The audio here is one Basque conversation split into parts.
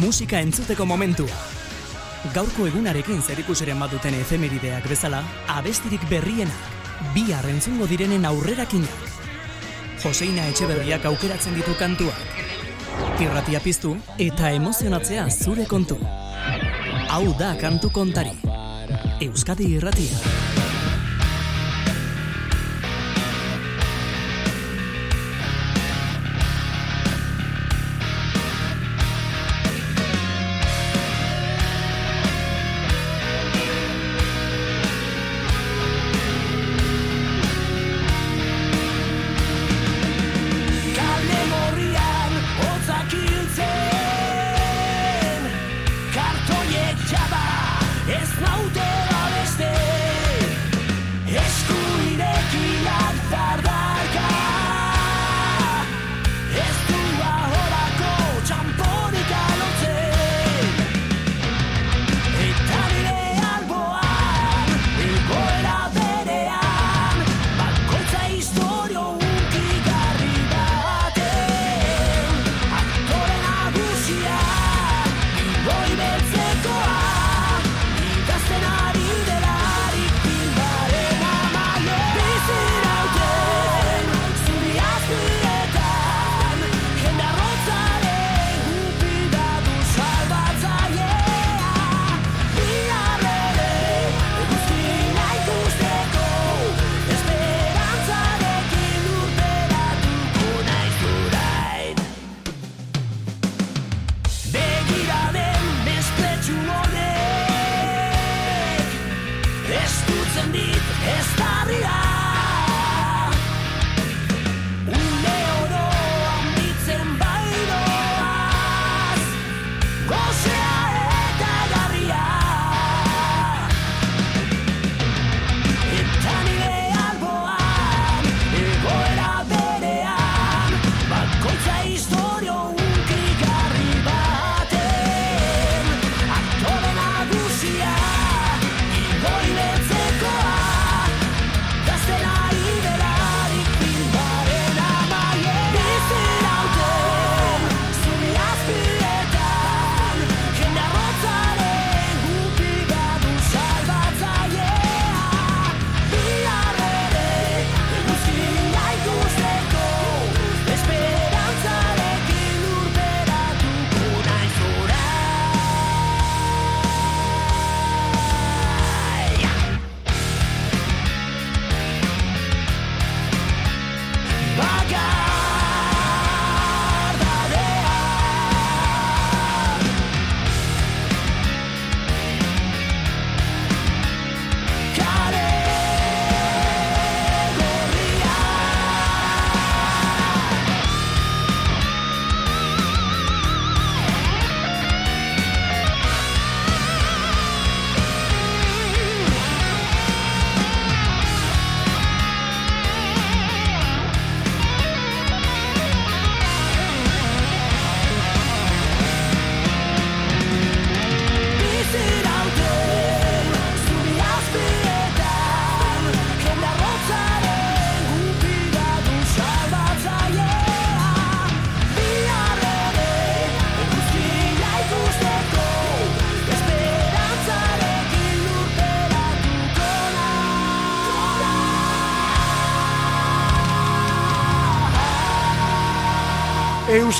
musika entzuteko momentua. Gaurko egunarekin zerikusiren baduten efemerideak bezala, abestirik berrienak, bi arrentzungo direnen aurrerakinak. Joseina Etxeberriak aukeratzen ditu kantuak. Irratia piztu eta emozionatzea zure kontu. Hau da kantu kontari. Euskadi Irratia.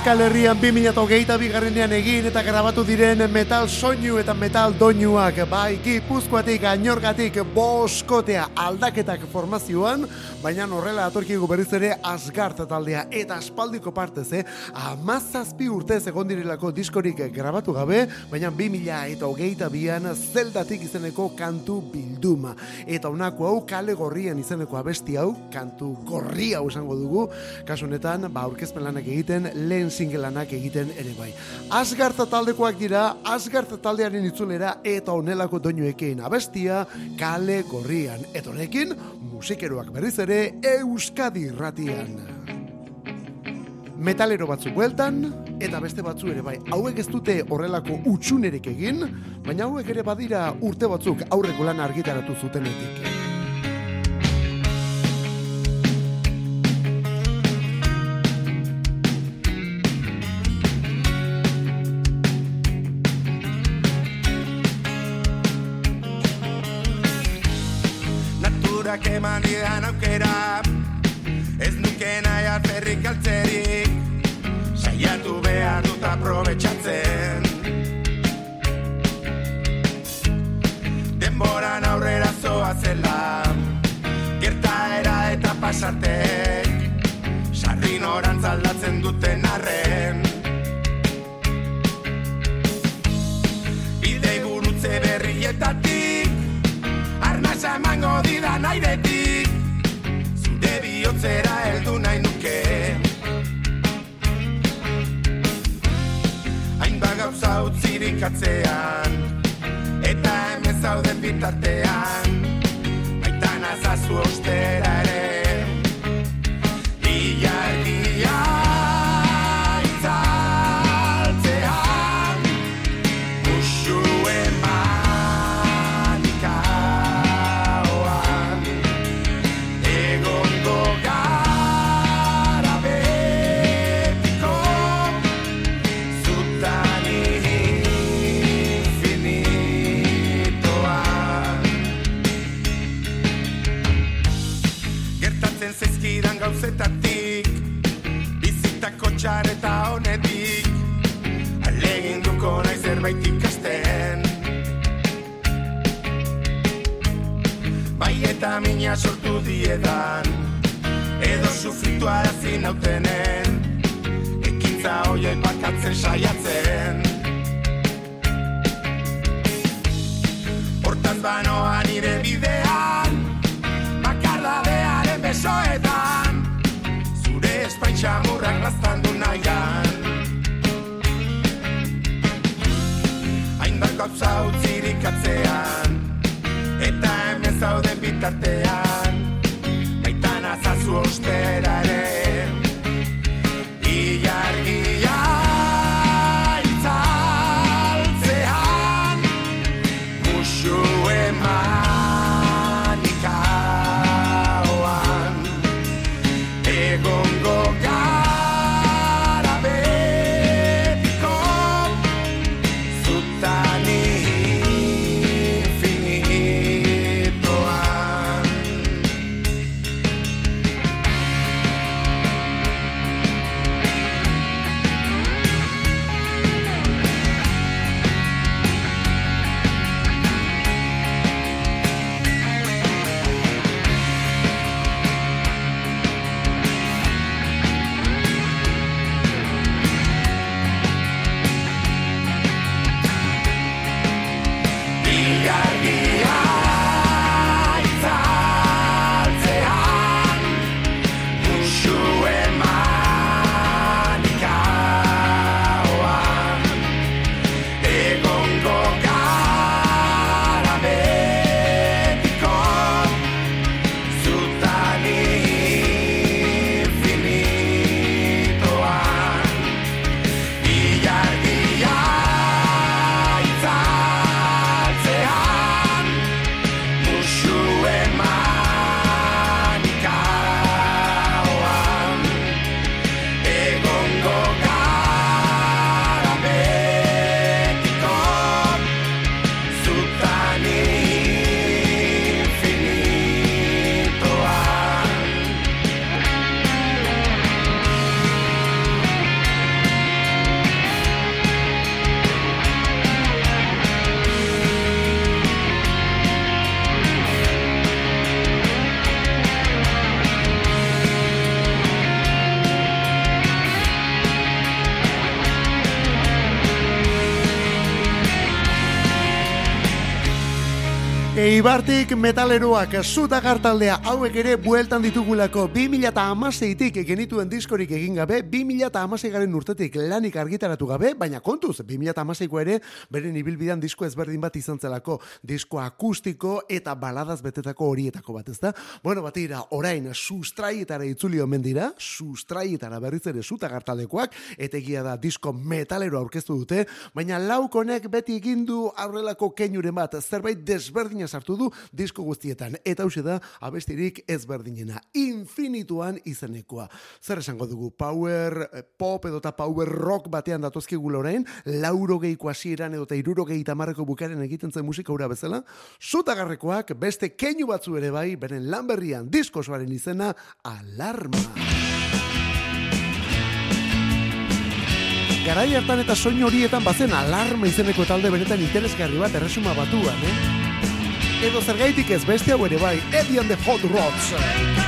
Euskal Herrian 2008 bigarrenean egin eta grabatu diren metal soinu eta metal doinuak. Bai gipuzkoatik ainorgatik boskotea aldaketak formazioan baina horrela atorkigu berriz ere asgart taldea eta aspaldiko partez eh? amazazpi urtez egon direlako diskorik grabatu gabe baina 2000 eta hogeita bian zeldatik izeneko kantu bilduma. Eta honako hau kale gorrian izeneko abesti hau kantu gorri hau esango dugu. Kasunetan ba aurkezpen lanak egiten lehen singelanak egiten ere bai. Asgarta taldekoak dira, Asgarta taldearen itzulera eta onelako doinuekin abestia kale gorrian. Eta honekin, musikeroak berriz ere Euskadi ratian. Metalero batzu bueltan, eta beste batzu ere bai. Hauek ez dute horrelako utxunerek egin, baina hauek ere badira urte batzuk aurreko lan argitaratu zutenetik. Denborak eman didan aukera. Ez nuke nahi alferrik altzerik Saiatu behar dut aprobetxatzen. Denboran aurrera zoa zela. Gertaera eta pasartek Sarri norantz aldatzen duten arren Didan airetik Zure bihotzera heldu nahi nuke. Hainba gauza utzirik atzean Eta hemen zauden bitartean. Baitan azazu ostera ere mina sortu diedan. Edo sufritu arazi nautenen Ekintza hoiek bakatzen saiatzen. Hortaz banoa nire bidean Bakardadearen besoetan. Zure espaintxamurrak laztandu nahian. Hainbat gauza utzirik atzean Eta zauden Eibartik metaleroak zuta gartaldea hauek ere bueltan ditugulako 2016tik genituen diskorik egin gabe, 2016 garen urtetik lanik argitaratu gabe, baina kontuz, 2016ko ere beren ibilbidean disko ezberdin bat izan zelako, disko akustiko eta baladaz betetako horietako bat, ezta? Bueno, batira, orain sustraietara itzuli omen dira, sustraietara berriz ere zuta gartaldekoak, eta egia da disko metalero aurkeztu dute, baina laukonek beti egin du aurrelako keinuren bat, zerbait desberdina sartu du disko guztietan. Eta hau da abestirik ezberdinena. Infinituan izenekoa. Zer esango dugu? Power eh, pop edo eta power rock batean datozkigu lorain, lauro geiko hasieran edo eta iruro gehi tamarreko bukaren egiten zen musika ura bezala, zutagarrekoak beste keinu batzu ere bai, beren lanberrian diskosoaren izena, alarma. Garai hartan eta soin horietan bazen alarma izeneko talde benetan interesgarri bat erresuma batuan, eh? Edo zergaitik ez beste hau ere bai, Eddie and the Hot Rods.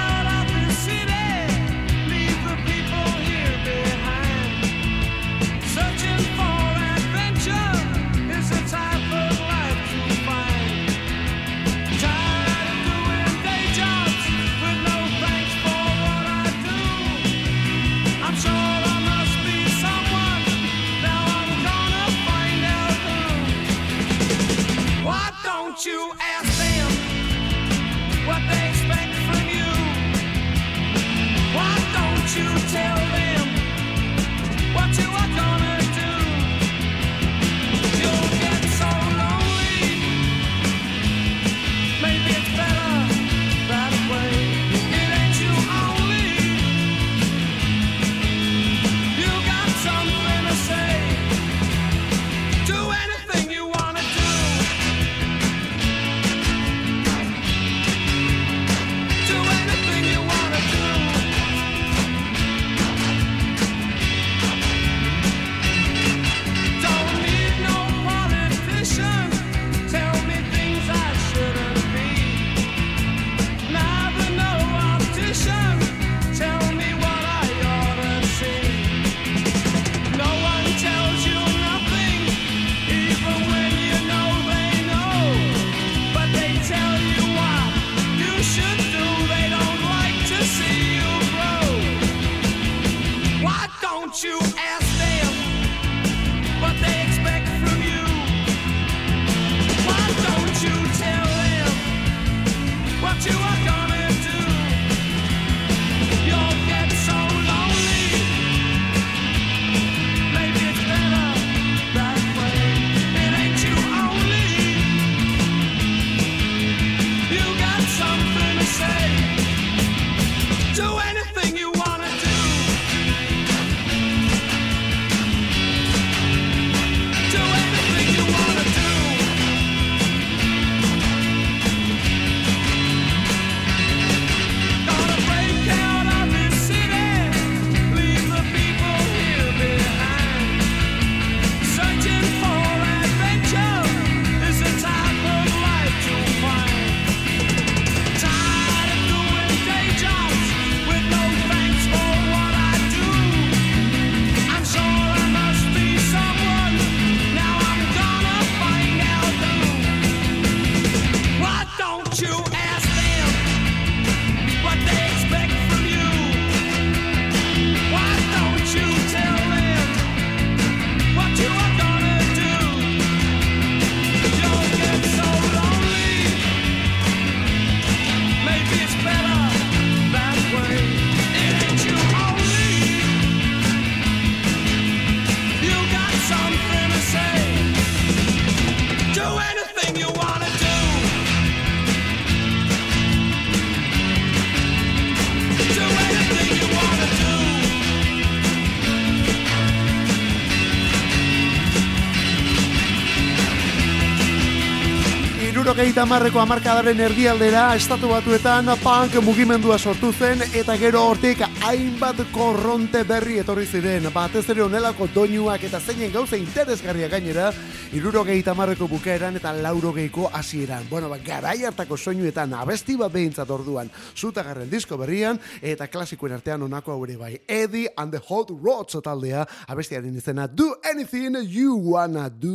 Irurogeita marreko amarkadaren erdialdera estatu batuetan punk mugimendua sortu zen eta gero hortik hainbat korronte berri etorri ziren. Batez ere onelako doinuak eta zeinen gauza interesgarria gainera irurogeita marreko bukaeran eta laurogeiko hasieran. Bueno, ba, garai hartako soinuetan abesti bat behintzat orduan zutagarren disko berrian eta klasikoen artean onako haure bai. Eddie and the Hot Rods taldea abestiaren izena Do Anything You Wanna Do.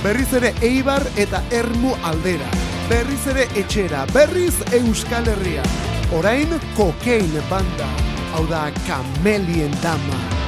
Berriz ere Eibar eta Ermu aldera. Berriz ere etxera, berriz Euskal Herria. Orain kokein banda. Hau da Kamelien Dama.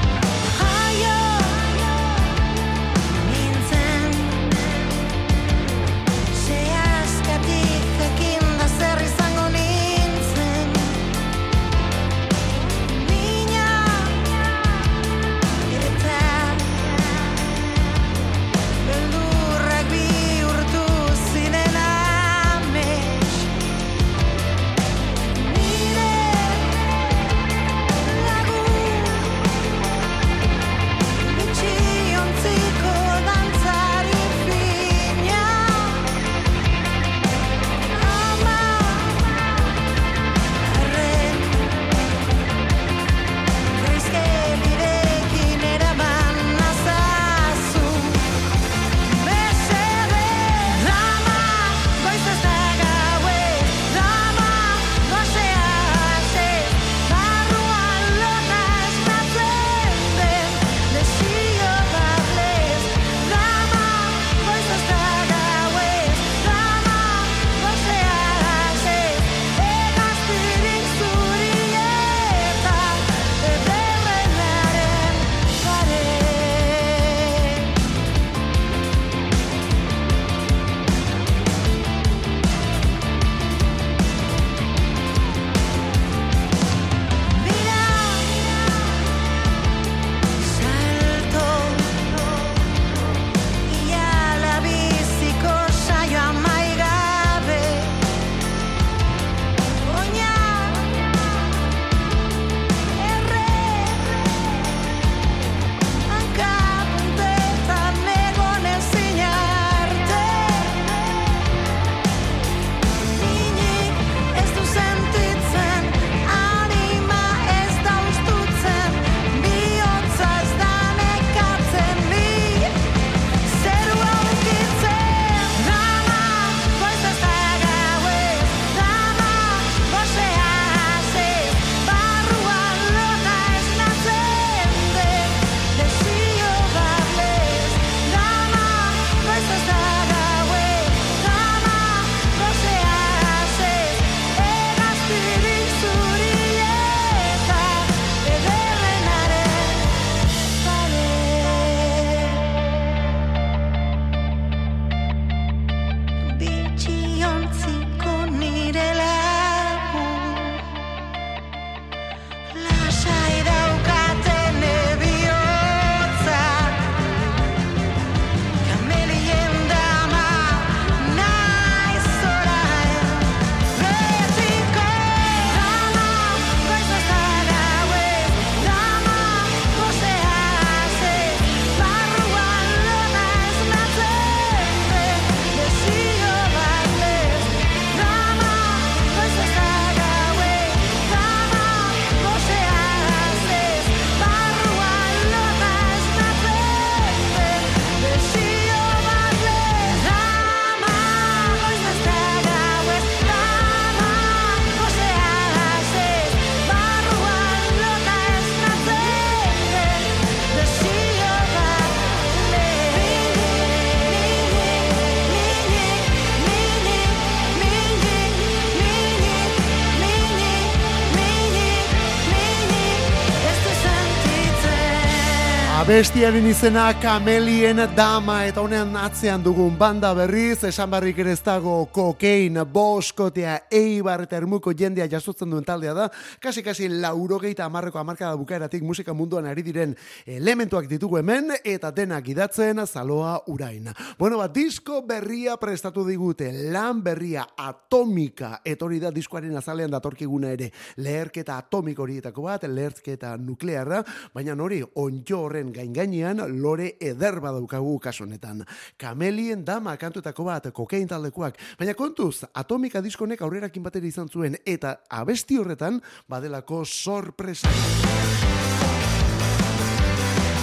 Abestiaren izena kamelien dama eta honean atzean dugun banda berriz, esan barrik ere ez dago kokein, boskotea, eibar eta ermuko jendea jasotzen duen taldea da, kasi-kasi laurogeita amarreko amarkada bukaeratik musika munduan ari diren elementuak ditugu hemen, eta denak idatzen zaloa urain. Bueno, bat, disko berria prestatu digute, lan berria atomika, etori da diskoaren azalean datorkiguna ere, leherketa atomik horietako bat, leherketa nuklearra, baina hori, onjo horren gain gainean lore eder badaukagu kasu honetan. Kamelien dama kantuetako bat kokain taldekoak, baina kontuz Atomika diskonek aurrerakin batera izan zuen eta abesti horretan badelako sorpresa.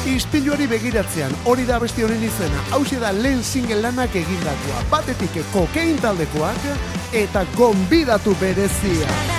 Ispiluari begiratzean, hori da abesti honen izena, hau da lehen single lanak egindakoa, batetik kokain taldekoak eta gonbidatu berezia.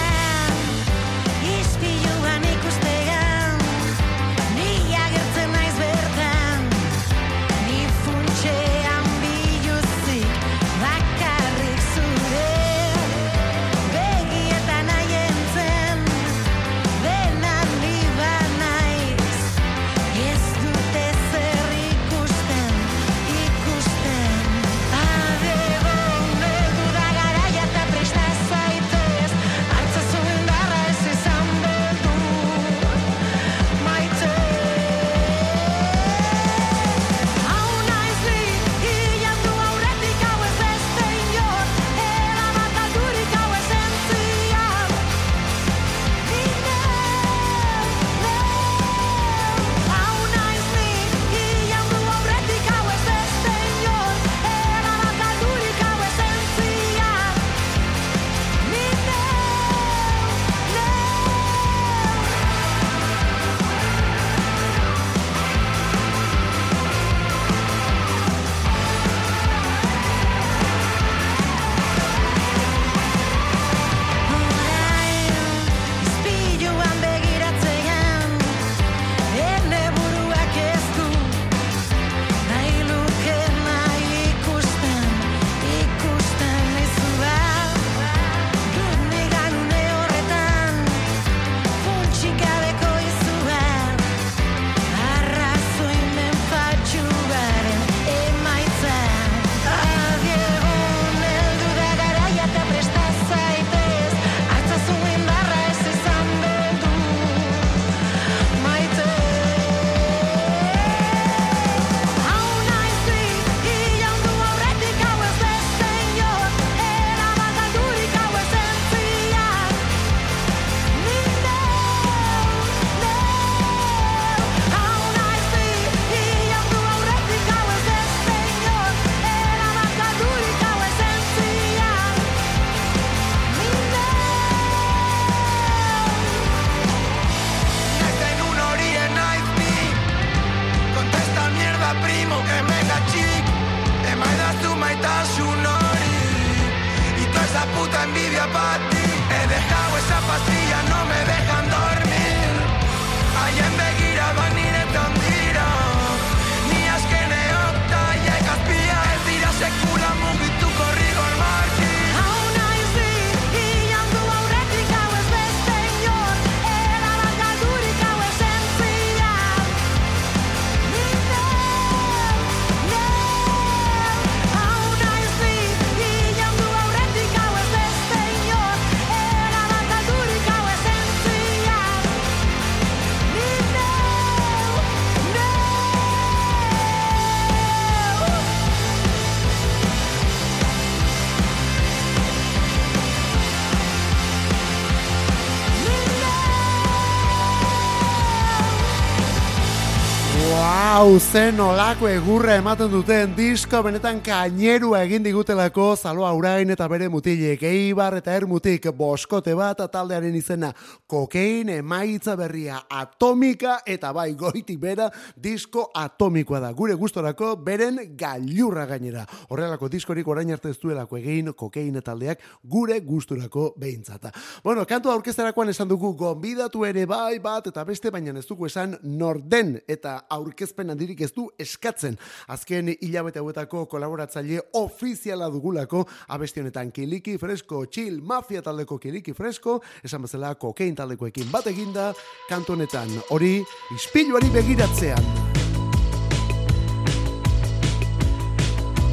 Hau zen olako egurra ematen duten disko benetan kainerua egin digutelako zaloa urain eta bere mutilek eibar eta ermutik boskote bat taldearen izena kokein emaitza berria atomika eta bai goiti bera disko atomikoa da. Gure gustorako beren gailurra gainera. Horrelako diskorik orain arte ez duelako egin kokein taldeak gure gusturako behintzata bueno, kantu aurkezterakoan esan dugu gonbidatu ere bai bat eta beste baina ez dugu esan norden eta aurkezpen handirik besterik ez du eskatzen. Azken hilabete hauetako kolaboratzaile ofiziala dugulako abesti honetan Kiliki Fresko, Chill Mafia taldeko Kiliki Fresko, esan bezala kokain taldekoekin bat eginda, kantu honetan hori ispiluari begiratzean.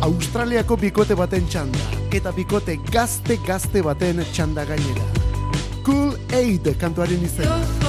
Australiako bikote baten txanda, eta bikote gazte-gazte baten txanda gainera. Cool Aid kantuaren izena.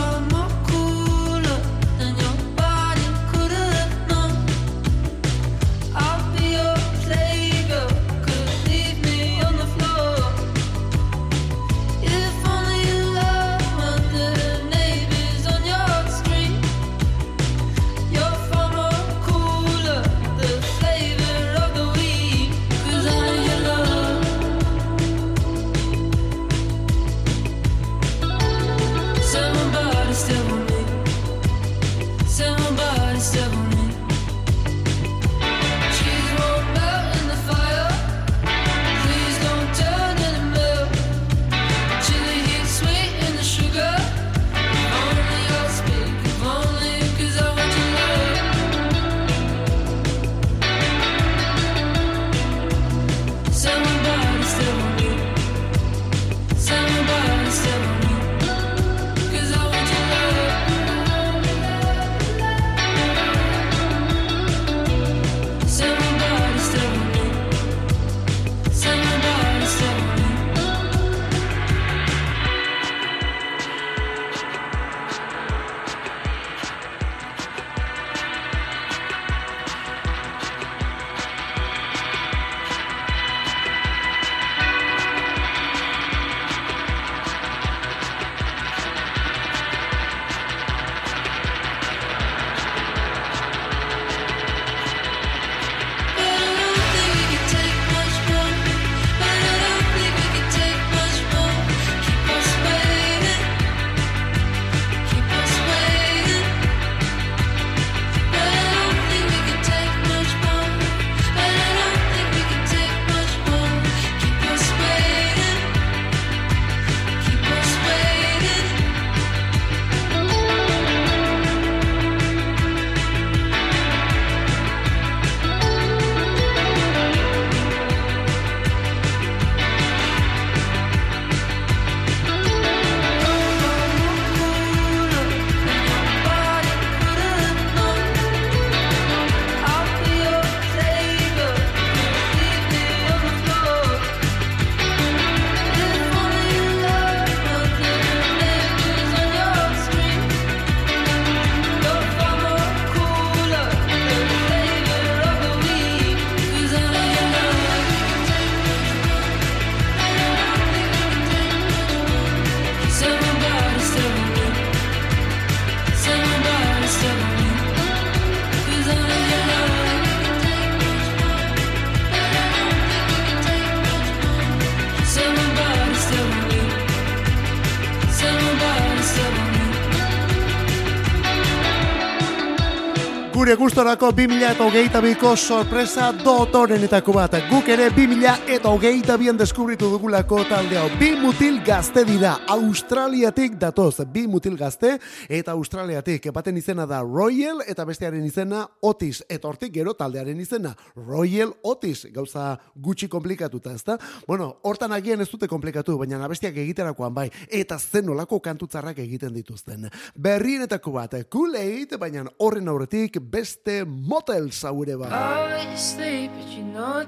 Gustorako 2008ko sorpresa dotorenetako bat. Guk ere 2008an deskubritu dugulako talde hau. Bi mutil gazte dira, Australiatik datoz. Bi mutil gazte eta Australiatik. Baten izena da Royal eta bestearen izena Otis. Eta hortik gero taldearen izena Royal Otis. Gauza gutxi komplikatuta, ezta? Bueno, hortan agian ez dute komplikatu, baina abestiak egiterakoan bai. Eta zen olako kantutzarrak egiten dituzten. Berrienetako bat, Kool-Aid, baina horren aurretik beste motel ba. I oh, sleep, but you know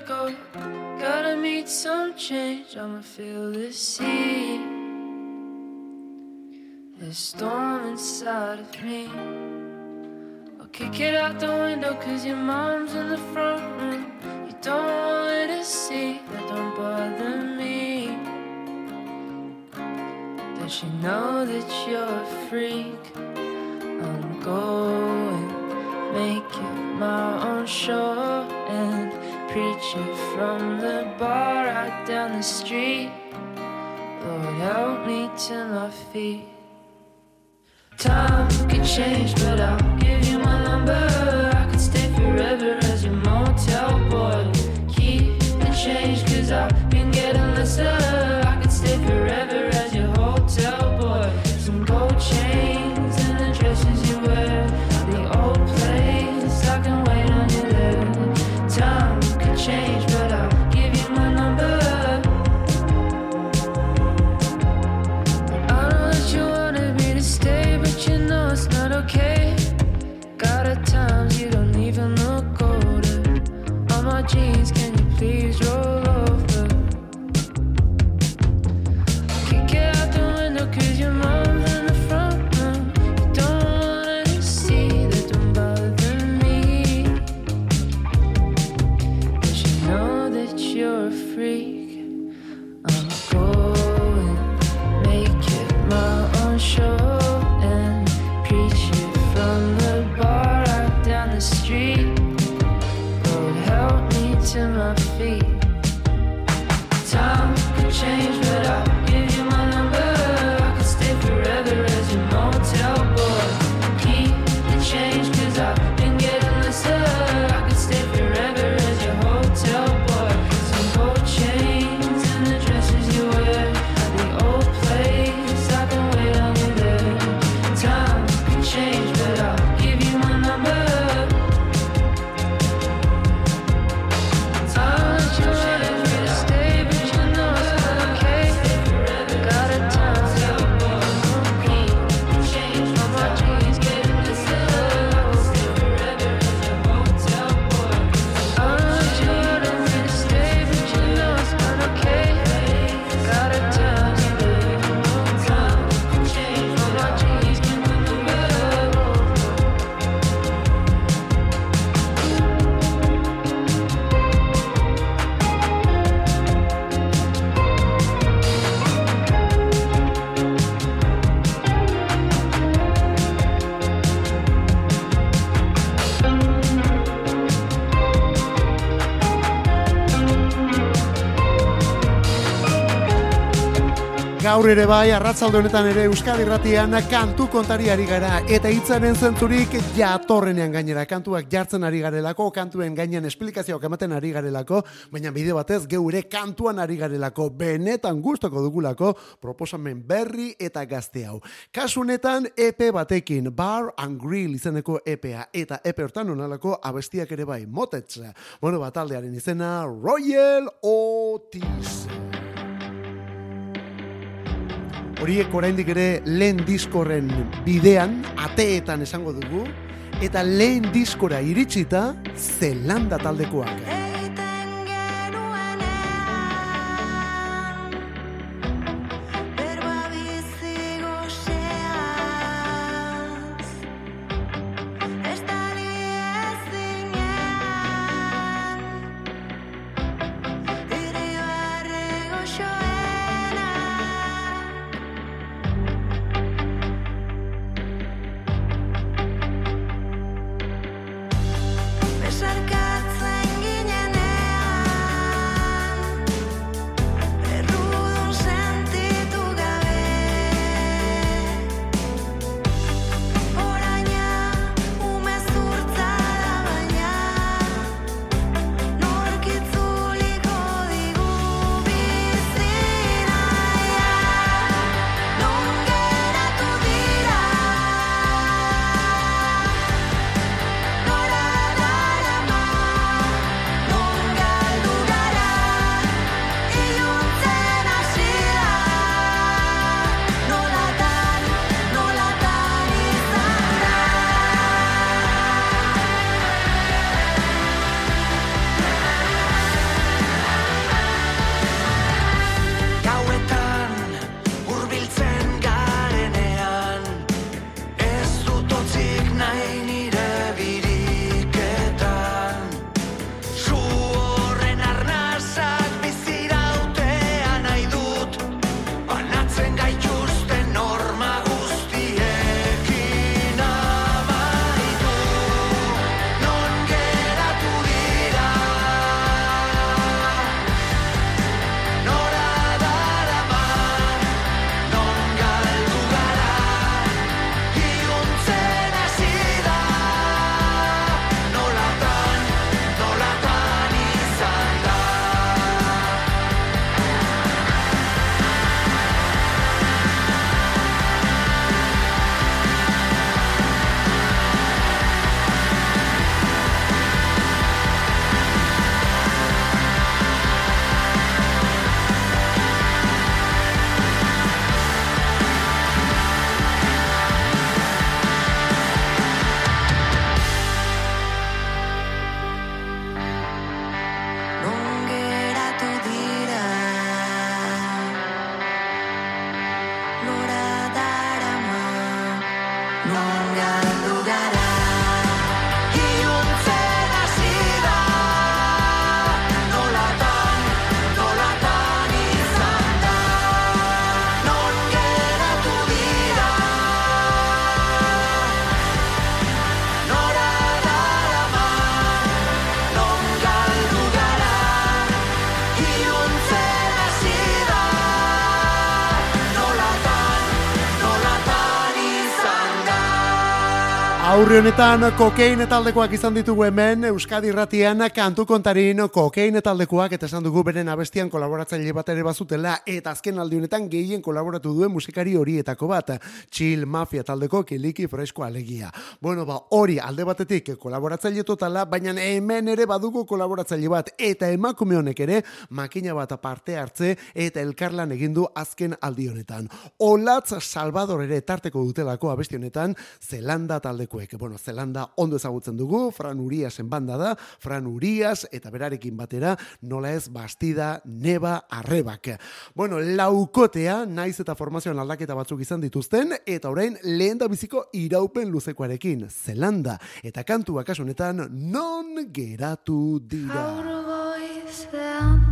go. Gotta meet some change, I'ma feel the storm inside of me. I'll kick it out the window, cause your mom's in the front room. You don't want to see, that don't bother me. Does she know that you're a freak? I'm going, make it my own show and preach it from the bar right down the street. Lord, help me to my feet. Time could change, but I'll give you my number. I could stay forever as your motel boy. Keep the change, cause I've Gaur ere bai, arratzalde honetan ere Euskal Irratian kantu kontari ari gara eta hitzaren zentzurik jatorrenean gainera kantuak jartzen ari garelako, kantuen gainean esplikazioak ematen ari garelako, baina bide batez geure kantuan ari garelako, benetan gustoko dugulako proposamen berri eta gazte hau. Kasu honetan EP batekin, Bar and Grill izeneko EPA eta EP hortan onalako abestiak ere bai, motetza. Bueno, bataldearen izena Royal Otis. Horiek oraindik ere lehen diskorren bidean, ateetan esango dugu, eta lehen diskora iritsita, Zelanda taldekoak. Aurre honetan kokein taldekoak izan ditugu hemen Euskadi Irratian kantu kontarin kokein taldekoak eta esan dugu beren abestian kolaboratzaile bat ere bazutela eta azken aldi honetan gehien kolaboratu duen musikari horietako bat Chill Mafia taldeko kiliki fresko alegia. Bueno, ba, hori alde batetik kolaboratzaile totala, baina hemen ere badugu kolaboratzaile bat eta emakume honek ere makina bat parte hartze eta elkarlan egin du azken aldi honetan. Olatz Salvador ere tarteko dutelako abesti honetan Zelanda taldekoek. Bueno, Zelanda ondo ezagutzen dugu, Fran Uriasen banda da, Fran Urias eta berarekin batera nola ez bastida neba arrebak. Bueno, laukotea naiz eta formazioan aldaketa batzuk izan dituzten eta orain lehen da biziko iraupen luzekoarekin Zelanda eta kantua kasu honetan non geratu dira. Gaur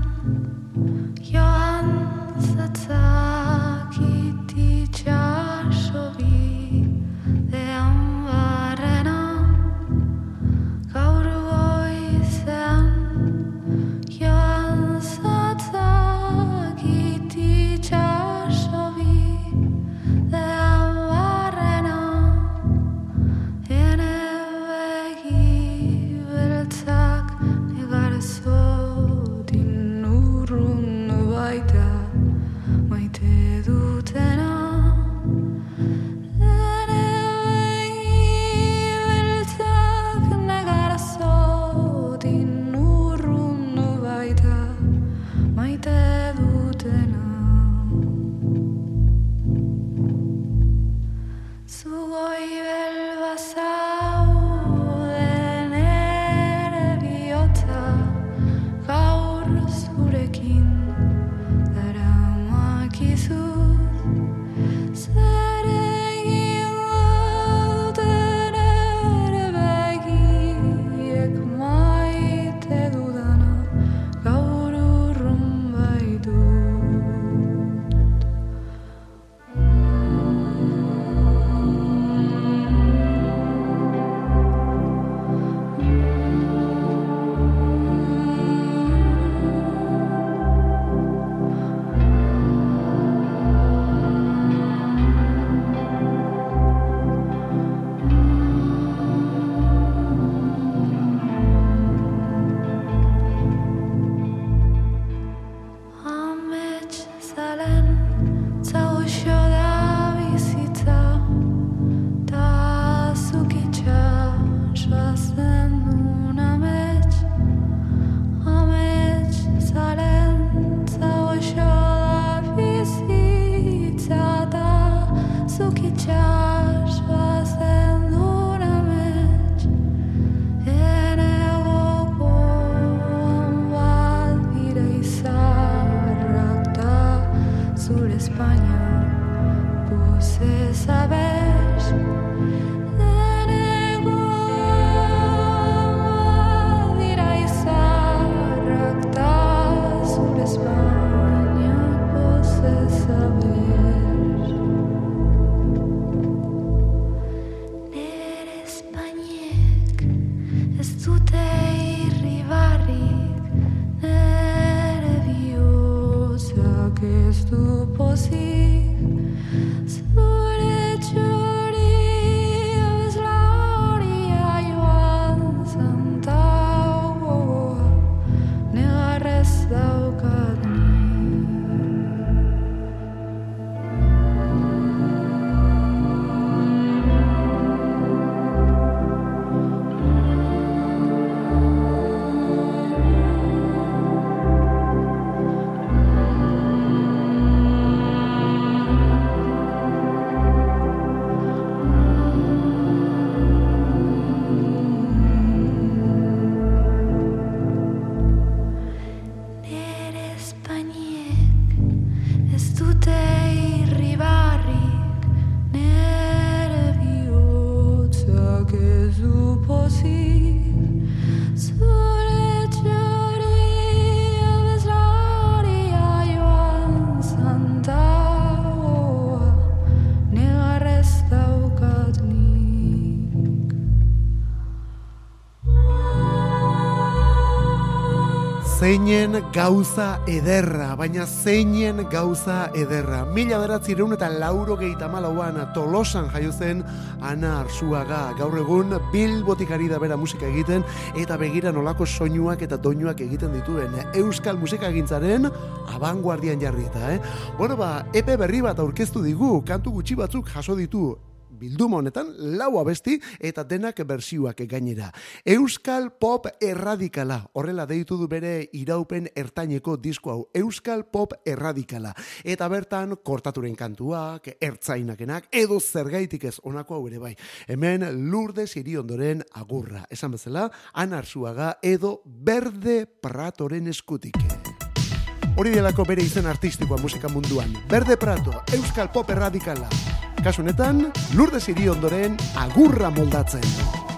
Zeinen gauza ederra, baina zeinen gauza ederra. Mila beratzireun eta lauro gehieta malauan tolosan jaio zen Ana Arzuaga. Gaur egun bilbotik ari da bera musika egiten eta begira nolako soinuak eta doinuak egiten dituen. Euskal musika egintzaren abanguardian jarri eta, eh? Bueno, ba, epe berri bat aurkeztu digu, kantu gutxi batzuk jaso ditu bilduma honetan lau abesti eta denak bersioak gainera. Euskal pop erradikala, horrela deitu du bere iraupen ertaineko disko hau, Euskal pop erradikala. Eta bertan kortaturen kantuak, ertzainakenak, edo zergaitik ez onako hau ere bai. Hemen lurde ziri ondoren agurra. Esan bezala, anarzuaga edo berde pratoren eskutik. Hori delako bere izen artistikoa musika munduan. Berde Prato, Euskal Pop erradikala. Kasu honetan, lurde ziri ondoren agurra moldatzen.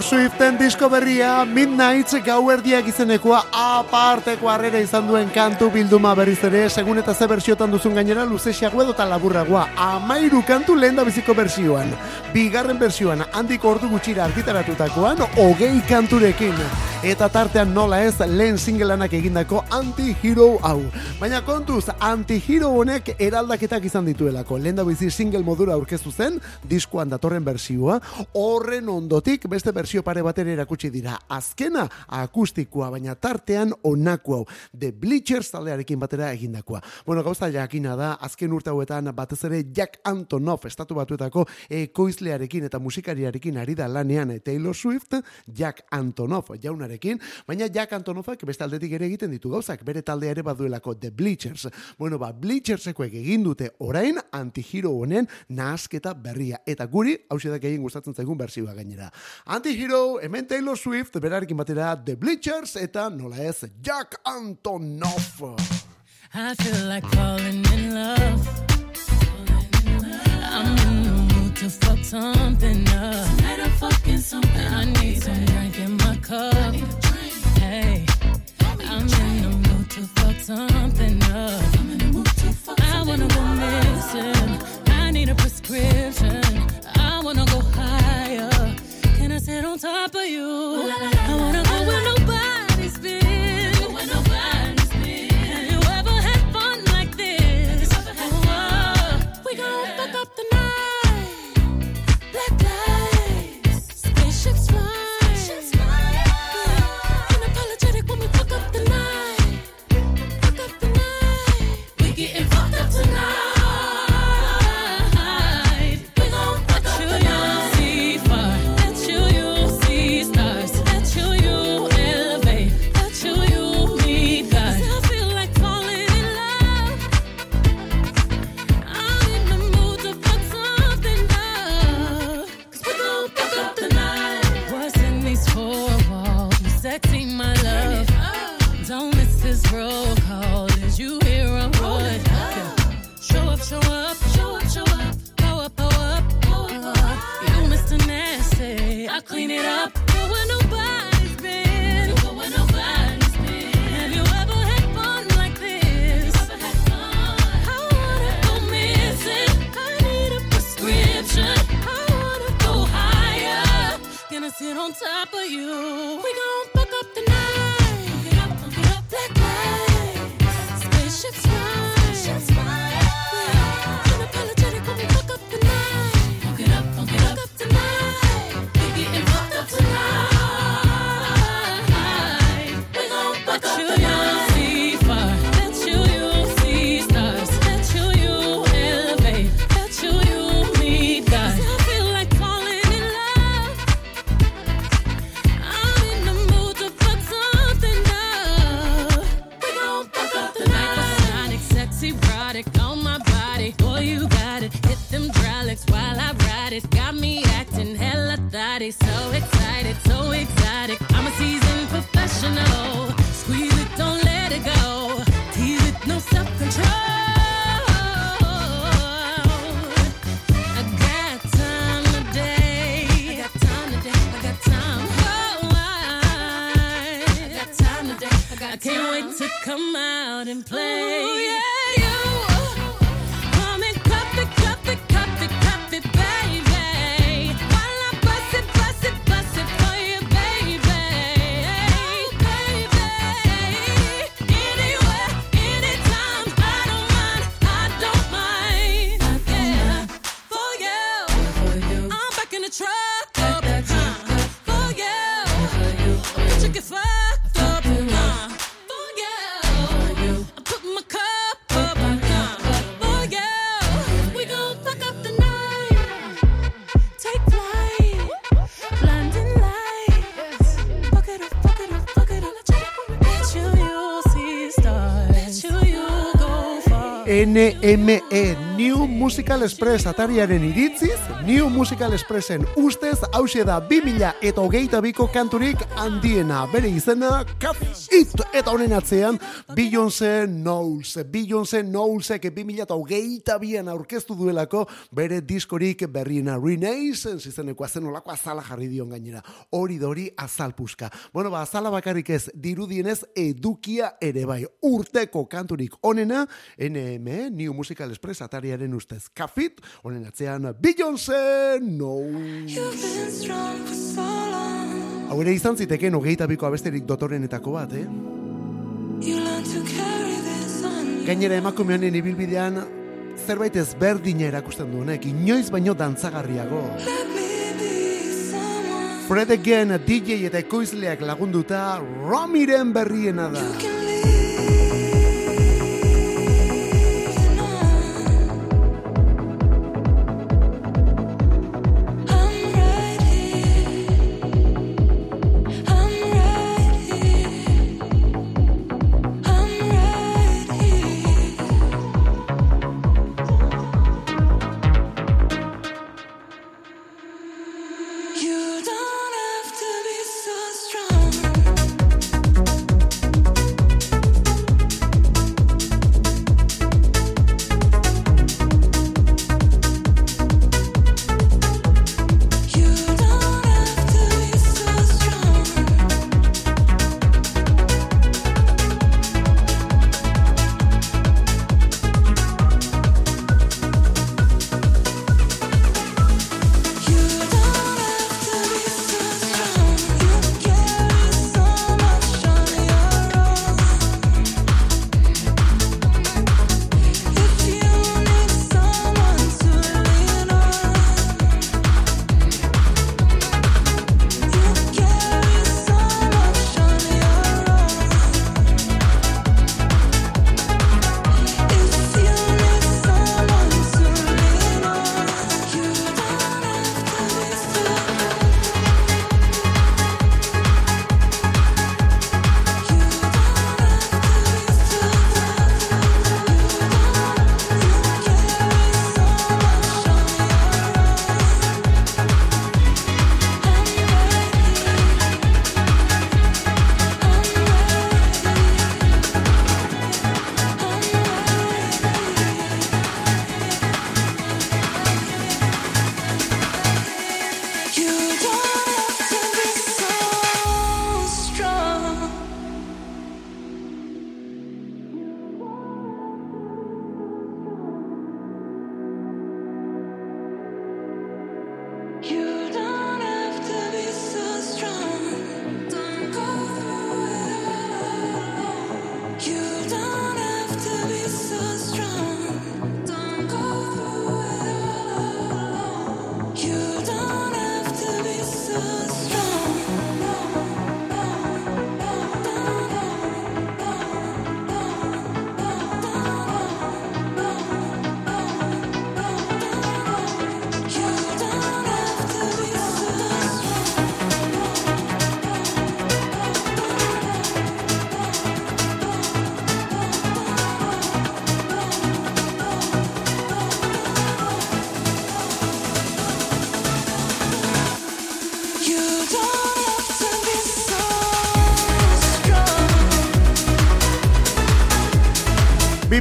Taylor Swiften disko berria Midnights gauerdiak izenekoa aparteko harrera izan duen kantu bilduma berriz ere. Segun eta ze bersiotan duzun gainera luzesiago edo eta laburragoa. Amairu kantu lehen da biziko bersioan bigarren bersioan handik ordu gutxira argitaratutakoan hogei kanturekin eta tartean nola ez lehen singelanak egindako anti-hero hau. Baina kontuz anti-hero honek eraldaketak izan dituelako. Lehen da bizi single modura aurkeztu zen diskoan datorren bersioa horren ondotik beste bersio pare batera erakutsi dira. Azkena akustikoa baina tartean onako hau. The Bleachers taldearekin batera egindakoa. Bueno gauza jakina da azken urte hauetan batez ere Jack Antonoff estatu batuetako ekoizlearekin eta musikariarekin ari da lanean Taylor Swift Jack Antonoff jaunari izenarekin, baina Jack Antonozak beste aldetik ere egiten ditu gauzak, bere taldea ere baduelako The Bleachers. Bueno, ba, Bleachersekoek egin dute orain antihero honen nahasketa berria. Eta guri, hau da egin gustatzen zaigun bersioa gainera. Antihero, hemen Taylor Swift, berarekin batera The Bleachers, eta nola ez, Jack Antonoff. I feel like falling in love. To fuck something up. Tonight I'm fucking something. I need some drink in my cup. Hey, I'm in the mood to fuck something up. I'm in the mood to fuck I wanna go missing. I need a prescription. I wanna go higher. Can I sit on top of you? I wanna go shifts fly. I clean it up. Go where nobody's been. Go where nobody's been. Have you ever had fun like this? I wanna go missing. I need a prescription. I wanna go higher. Gonna sit on top of you. We gon' truck. up, For you, bitch, you fucked up. Uh-huh. Oh, For you, I put my cup up. Uh-huh. Oh, For you, we gon' fuck up the night. Take flight, blinding lights. Fuck it up, fuck it up, fuck it up. Bet you you'll see stars. Bet you you'll go far. NME New Musical Express atariaren iritziz, New Musical Expressen ustez hause da 2000 eta hogeita biko kanturik handiena. Bere izena, Cat It! Eta honen atzean, Beyoncé Knowles. Beyoncé Knowlesek 2000 eta hogeita bian aurkeztu duelako bere diskorik berriena Renaissance izeneko azen olako azala jarri dion gainera. Hori dori azalpuska. Bueno, ba, azala bakarrik ez, dirudienez edukia ere bai. Urteko kanturik onena, NME New Musical Express atariaren ustez. Kafit, honen atzean Beyoncé for so. Hau ere izan ziteken hogeita biko abesterik dotorenetako bat, eh? You learn to carry this on. Gainera emakume honen ibilbidean zerbait ezberdina erakusten du honek, inoiz baino dantzagarriago. Fred again, DJ eta ekoizleak lagunduta, Romiren berriena da.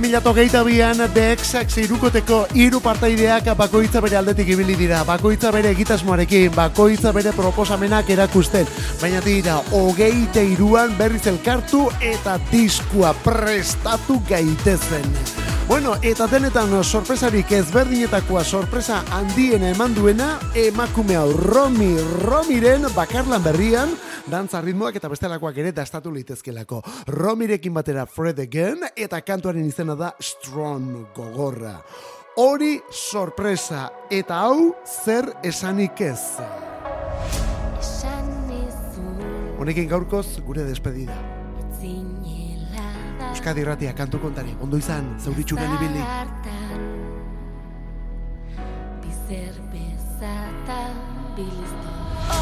2008an DXak zirukoteko hiru partaideak bakoitza bere aldetik ibili dira, bakoitza bere egitasmoarekin, bakoitza bere proposamenak erakusten, baina dira, hogeite iruan berriz elkartu eta diskua prestatu gaitezen. Bueno, eta denetan sorpresarik ezberdinetakoa sorpresa handien eman duena emakume hau Romi Romiren bakarlan berrian dantza ritmoak eta bestelakoak ere dastatu litezkelako. Romirekin batera Fred Again eta kantuaren izena da Strong gogorra. Hori sorpresa eta hau zer esanik ez. Honekin gaurkoz gure despedida. Euskadi Ratia kantu kontari, ondo izan, zauritxuren ibili. Zartan, Bizer bezatan biliztu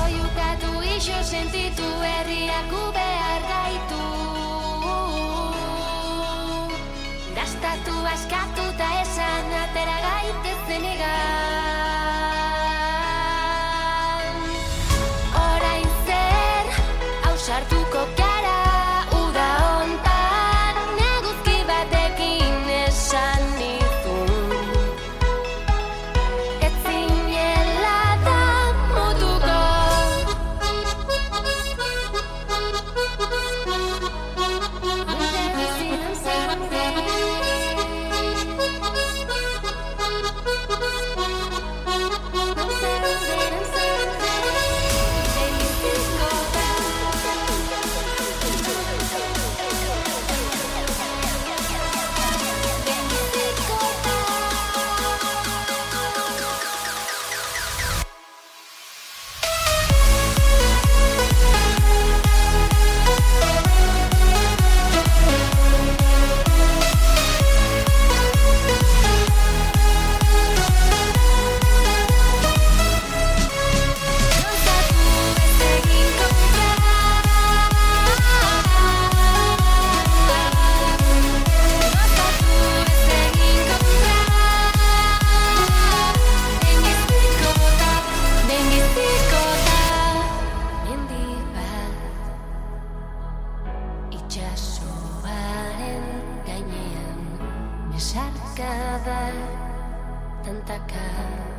Oiukatu iso sentitu herriak behar gaitu. Gastatu askatu eta esan atera gaitezen egan time.